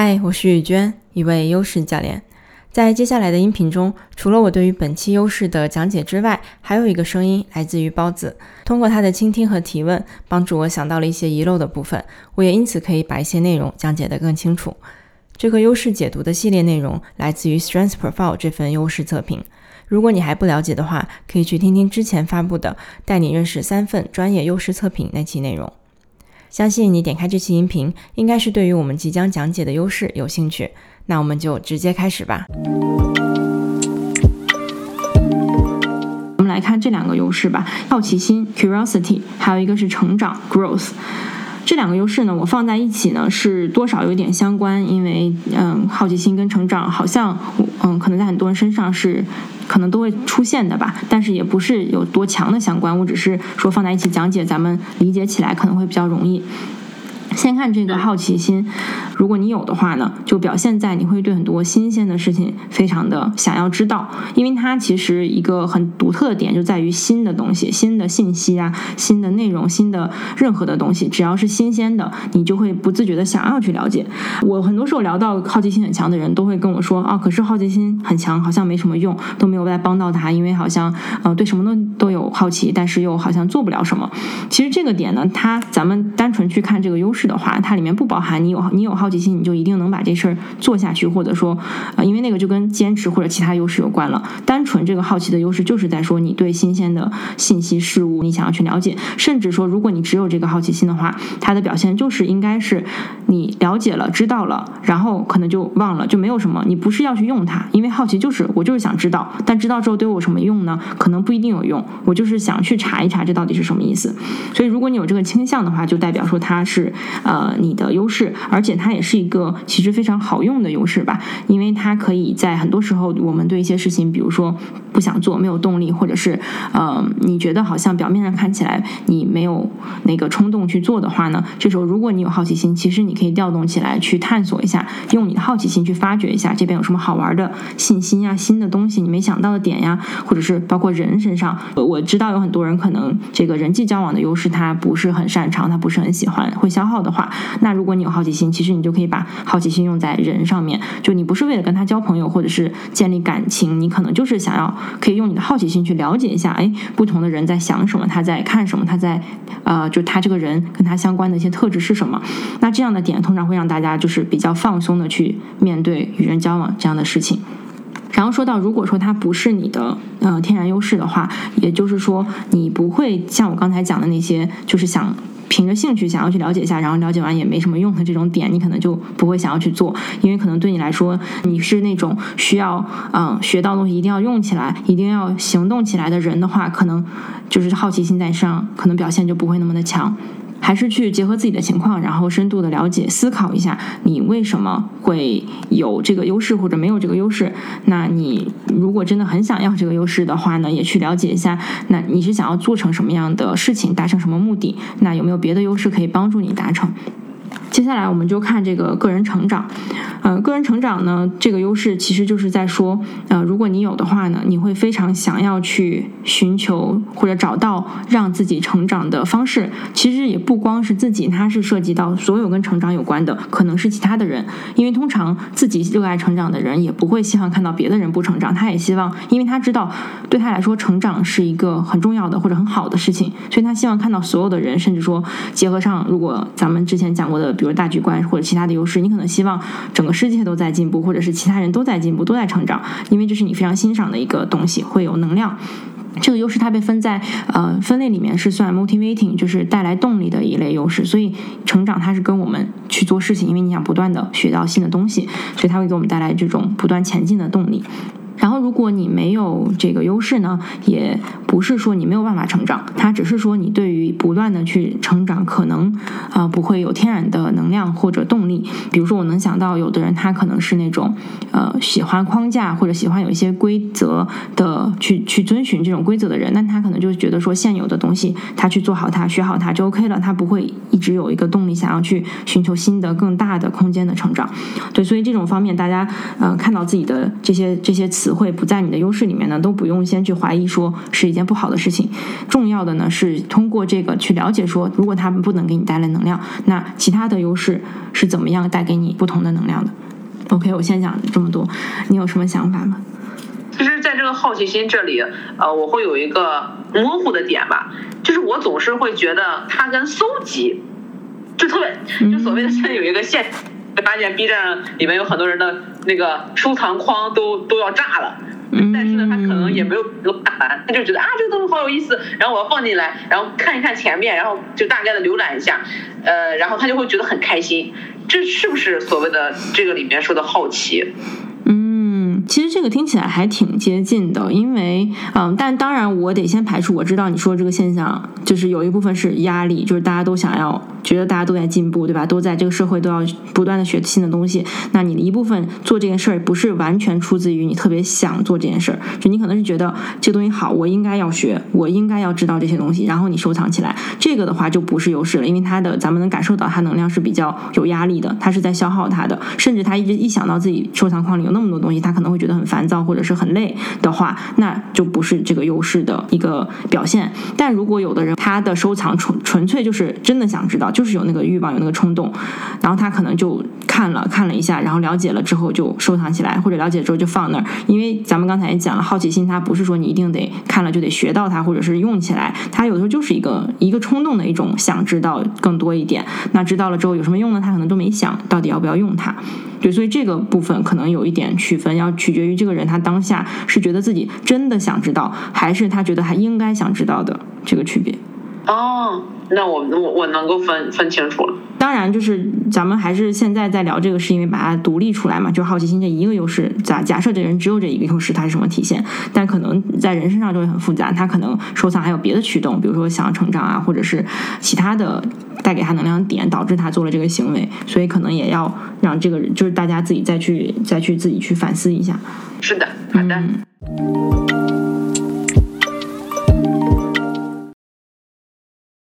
嗨，我是雨娟，一位优势教练。在接下来的音频中，除了我对于本期优势的讲解之外，还有一个声音来自于包子。通过他的倾听和提问，帮助我想到了一些遗漏的部分，我也因此可以把一些内容讲解得更清楚。这个优势解读的系列内容来自于 Strength Profile 这份优势测评。如果你还不了解的话，可以去听听之前发布的《带你认识三份专业优势测评》那期内容。相信你点开这期音频，应该是对于我们即将讲解的优势有兴趣。那我们就直接开始吧。我们来看这两个优势吧：好奇心 （curiosity），还有一个是成长 （growth）。这两个优势呢，我放在一起呢，是多少有点相关，因为嗯，好奇心跟成长好像嗯，可能在很多人身上是可能都会出现的吧，但是也不是有多强的相关。我只是说放在一起讲解，咱们理解起来可能会比较容易。先看这个好奇心，如果你有的话呢，就表现在你会对很多新鲜的事情非常的想要知道，因为它其实一个很独特的点就在于新的东西、新的信息啊、新的内容、新的任何的东西，只要是新鲜的，你就会不自觉的想要去了解。我很多时候聊到好奇心很强的人都会跟我说啊，可是好奇心很强好像没什么用，都没有再帮到他，因为好像呃对什么都都有好奇，但是又好像做不了什么。其实这个点呢，它咱们单纯去看这个优势。的话，它里面不包含你有你有好奇心，你就一定能把这事儿做下去，或者说，呃，因为那个就跟坚持或者其他优势有关了。单纯这个好奇的优势，就是在说你对新鲜的信息事物你想要去了解，甚至说，如果你只有这个好奇心的话，它的表现就是应该是你了解了、知道了，然后可能就忘了，就没有什么。你不是要去用它，因为好奇就是我就是想知道，但知道之后对我有什么用呢？可能不一定有用。我就是想去查一查这到底是什么意思。所以，如果你有这个倾向的话，就代表说它是。呃，你的优势，而且它也是一个其实非常好用的优势吧，因为它可以在很多时候，我们对一些事情，比如说不想做、没有动力，或者是呃，你觉得好像表面上看起来你没有那个冲动去做的话呢，这时候如果你有好奇心，其实你可以调动起来去探索一下，用你的好奇心去发掘一下这边有什么好玩的信息呀、新的东西你没想到的点呀，或者是包括人身上，我知道有很多人可能这个人际交往的优势他不是很擅长，他不是很喜欢，会消耗的。话，那如果你有好奇心，其实你就可以把好奇心用在人上面。就你不是为了跟他交朋友，或者是建立感情，你可能就是想要可以用你的好奇心去了解一下，哎，不同的人在想什么，他在看什么，他在呃，就他这个人跟他相关的一些特质是什么。那这样的点通常会让大家就是比较放松的去面对与人交往这样的事情。然后说到，如果说它不是你的呃天然优势的话，也就是说你不会像我刚才讲的那些，就是想。凭着兴趣想要去了解一下，然后了解完也没什么用的这种点，你可能就不会想要去做，因为可能对你来说，你是那种需要嗯学到东西一定要用起来，一定要行动起来的人的话，可能就是好奇心在上，可能表现就不会那么的强。还是去结合自己的情况，然后深度的了解、思考一下，你为什么会有这个优势或者没有这个优势？那你如果真的很想要这个优势的话呢，也去了解一下，那你是想要做成什么样的事情，达成什么目的？那有没有别的优势可以帮助你达成？接下来我们就看这个个人成长，呃，个人成长呢，这个优势其实就是在说，呃，如果你有的话呢，你会非常想要去寻求或者找到让自己成长的方式。其实也不光是自己，它是涉及到所有跟成长有关的，可能是其他的人。因为通常自己热爱成长的人，也不会希望看到别的人不成长，他也希望，因为他知道对他来说成长是一个很重要的或者很好的事情，所以他希望看到所有的人，甚至说结合上，如果咱们之前讲过的。比如大局观或者其他的优势，你可能希望整个世界都在进步，或者是其他人都在进步、都在成长，因为这是你非常欣赏的一个东西，会有能量。这个优势它被分在呃分类里面是算 motivating，就是带来动力的一类优势。所以成长它是跟我们去做事情，因为你想不断的学到新的东西，所以它会给我们带来这种不断前进的动力。然后，如果你没有这个优势呢，也不是说你没有办法成长，它只是说你对于不断的去成长，可能啊不会有天然的能量或者动力。比如说，我能想到有的人他可能是那种呃喜欢框架或者喜欢有一些规则的去去遵循这种规则的人，那他可能就觉得说现有的东西他去做好它学好它就 OK 了，他不会一直有一个动力想要去寻求新的更大的空间的成长。对，所以这种方面大家呃看到自己的这些这些词。词汇不在你的优势里面呢，都不用先去怀疑说是一件不好的事情。重要的呢是通过这个去了解说，如果他们不能给你带来能量，那其他的优势是怎么样带给你不同的能量的。OK，我先讲这么多，你有什么想法吗？其实，在这个好奇心这里，呃，我会有一个模糊的点吧，就是我总是会觉得它跟搜集，就特别，就所谓的现在有一个现，发现 B 站里面有很多人的那个收藏框都都要炸了，但是呢，他可能也没有都看完，他就觉得啊，这个东西好有意思，然后我要放进来，然后看一看前面，然后就大概的浏览一下，呃，然后他就会觉得很开心，这是不是所谓的这个里面说的好奇？其实这个听起来还挺接近的，因为嗯，但当然我得先排除我知道你说这个现象，就是有一部分是压力，就是大家都想要觉得大家都在进步，对吧？都在这个社会都要不断的学新的东西。那你的一部分做这件事儿不是完全出自于你特别想做这件事儿，就你可能是觉得这个东西好，我应该要学，我应该要知道这些东西，然后你收藏起来。这个的话就不是优势了，因为它的咱们能感受到它能量是比较有压力的，它是在消耗它的，甚至他一直一想到自己收藏框里有那么多东西，他可能会。觉得很烦躁或者是很累的话，那就不是这个优势的一个表现。但如果有的人他的收藏纯纯粹就是真的想知道，就是有那个欲望有那个冲动，然后他可能就看了看了一下，然后了解了之后就收藏起来，或者了解之后就放那儿。因为咱们刚才也讲了，好奇心它不是说你一定得看了就得学到它，或者是用起来，它有的时候就是一个一个冲动的一种想知道更多一点。那知道了之后有什么用呢？他可能都没想到底要不要用它。对，所以这个部分可能有一点区分，要取决于这个人他当下是觉得自己真的想知道，还是他觉得他应该想知道的这个区别。哦，那我我我能够分分清楚了。当然，就是咱们还是现在在聊这个，是因为把它独立出来嘛，就是好奇心这一个优势。假假设这人只有这一个优势，它是什么体现？但可能在人身上就会很复杂，他可能收藏还有别的驱动，比如说想要成长啊，或者是其他的带给他能量点，导致他做了这个行为。所以可能也要让这个人，就是大家自己再去再去自己去反思一下。是的，好的。